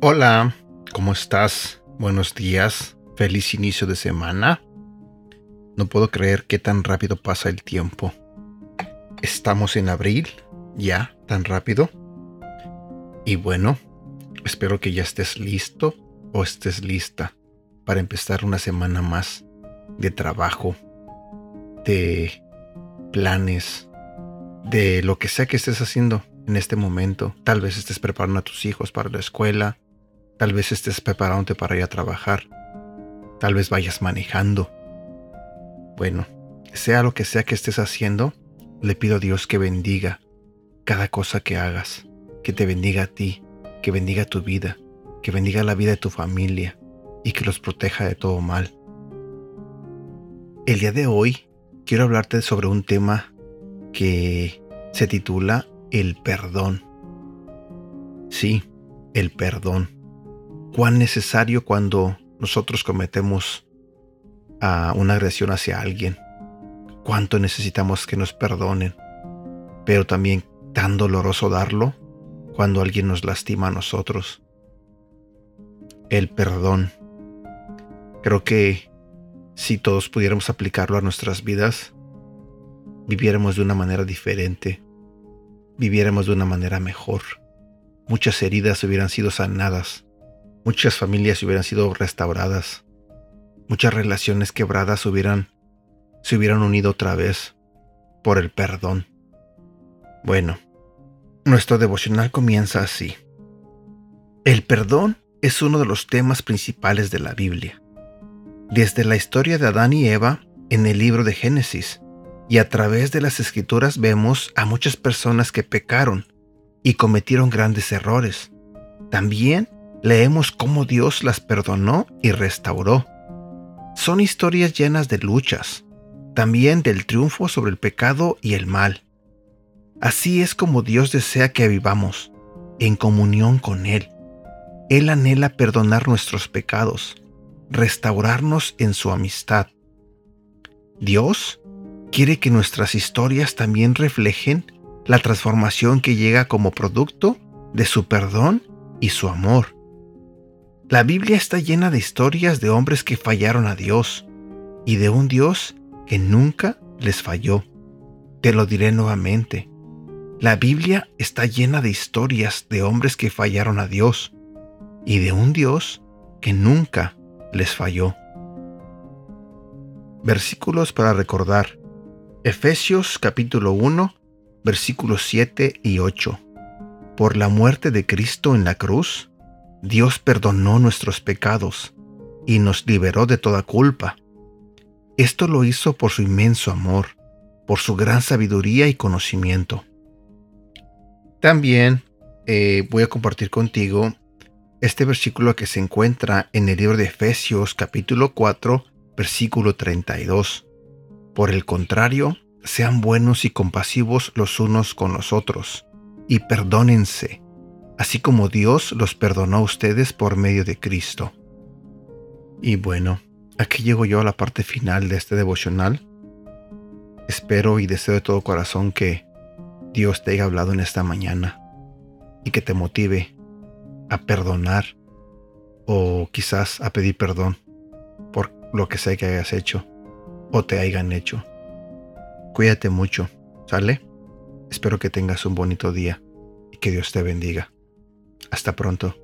Hola, ¿cómo estás? Buenos días, feliz inicio de semana. No puedo creer que tan rápido pasa el tiempo. Estamos en abril, ya, tan rápido. Y bueno, espero que ya estés listo o estés lista para empezar una semana más de trabajo, de planes, de lo que sea que estés haciendo en este momento. Tal vez estés preparando a tus hijos para la escuela, Tal vez estés preparándote para ir a trabajar. Tal vez vayas manejando. Bueno, sea lo que sea que estés haciendo, le pido a Dios que bendiga cada cosa que hagas, que te bendiga a ti, que bendiga tu vida, que bendiga la vida de tu familia y que los proteja de todo mal. El día de hoy quiero hablarte sobre un tema que se titula el perdón. Sí, el perdón cuán necesario cuando nosotros cometemos a una agresión hacia alguien. Cuánto necesitamos que nos perdonen. Pero también tan doloroso darlo cuando alguien nos lastima a nosotros. El perdón. Creo que si todos pudiéramos aplicarlo a nuestras vidas, viviéramos de una manera diferente, viviéramos de una manera mejor. Muchas heridas hubieran sido sanadas muchas familias hubieran sido restauradas, muchas relaciones quebradas hubieran, se hubieran unido otra vez por el perdón. Bueno, nuestro devocional comienza así. El perdón es uno de los temas principales de la Biblia. Desde la historia de Adán y Eva en el libro de Génesis, y a través de las escrituras vemos a muchas personas que pecaron y cometieron grandes errores. También leemos cómo Dios las perdonó y restauró. Son historias llenas de luchas, también del triunfo sobre el pecado y el mal. Así es como Dios desea que vivamos, en comunión con Él. Él anhela perdonar nuestros pecados, restaurarnos en su amistad. Dios quiere que nuestras historias también reflejen la transformación que llega como producto de su perdón y su amor. La Biblia está llena de historias de hombres que fallaron a Dios y de un Dios que nunca les falló. Te lo diré nuevamente. La Biblia está llena de historias de hombres que fallaron a Dios y de un Dios que nunca les falló. Versículos para recordar. Efesios capítulo 1, versículos 7 y 8. Por la muerte de Cristo en la cruz, Dios perdonó nuestros pecados y nos liberó de toda culpa. Esto lo hizo por su inmenso amor, por su gran sabiduría y conocimiento. También eh, voy a compartir contigo este versículo que se encuentra en el libro de Efesios capítulo 4, versículo 32. Por el contrario, sean buenos y compasivos los unos con los otros, y perdónense así como Dios los perdonó a ustedes por medio de Cristo. Y bueno, aquí llego yo a la parte final de este devocional. Espero y deseo de todo corazón que Dios te haya hablado en esta mañana y que te motive a perdonar o quizás a pedir perdón por lo que sea que hayas hecho o te hayan hecho. Cuídate mucho, ¿sale? Espero que tengas un bonito día y que Dios te bendiga. Hasta pronto.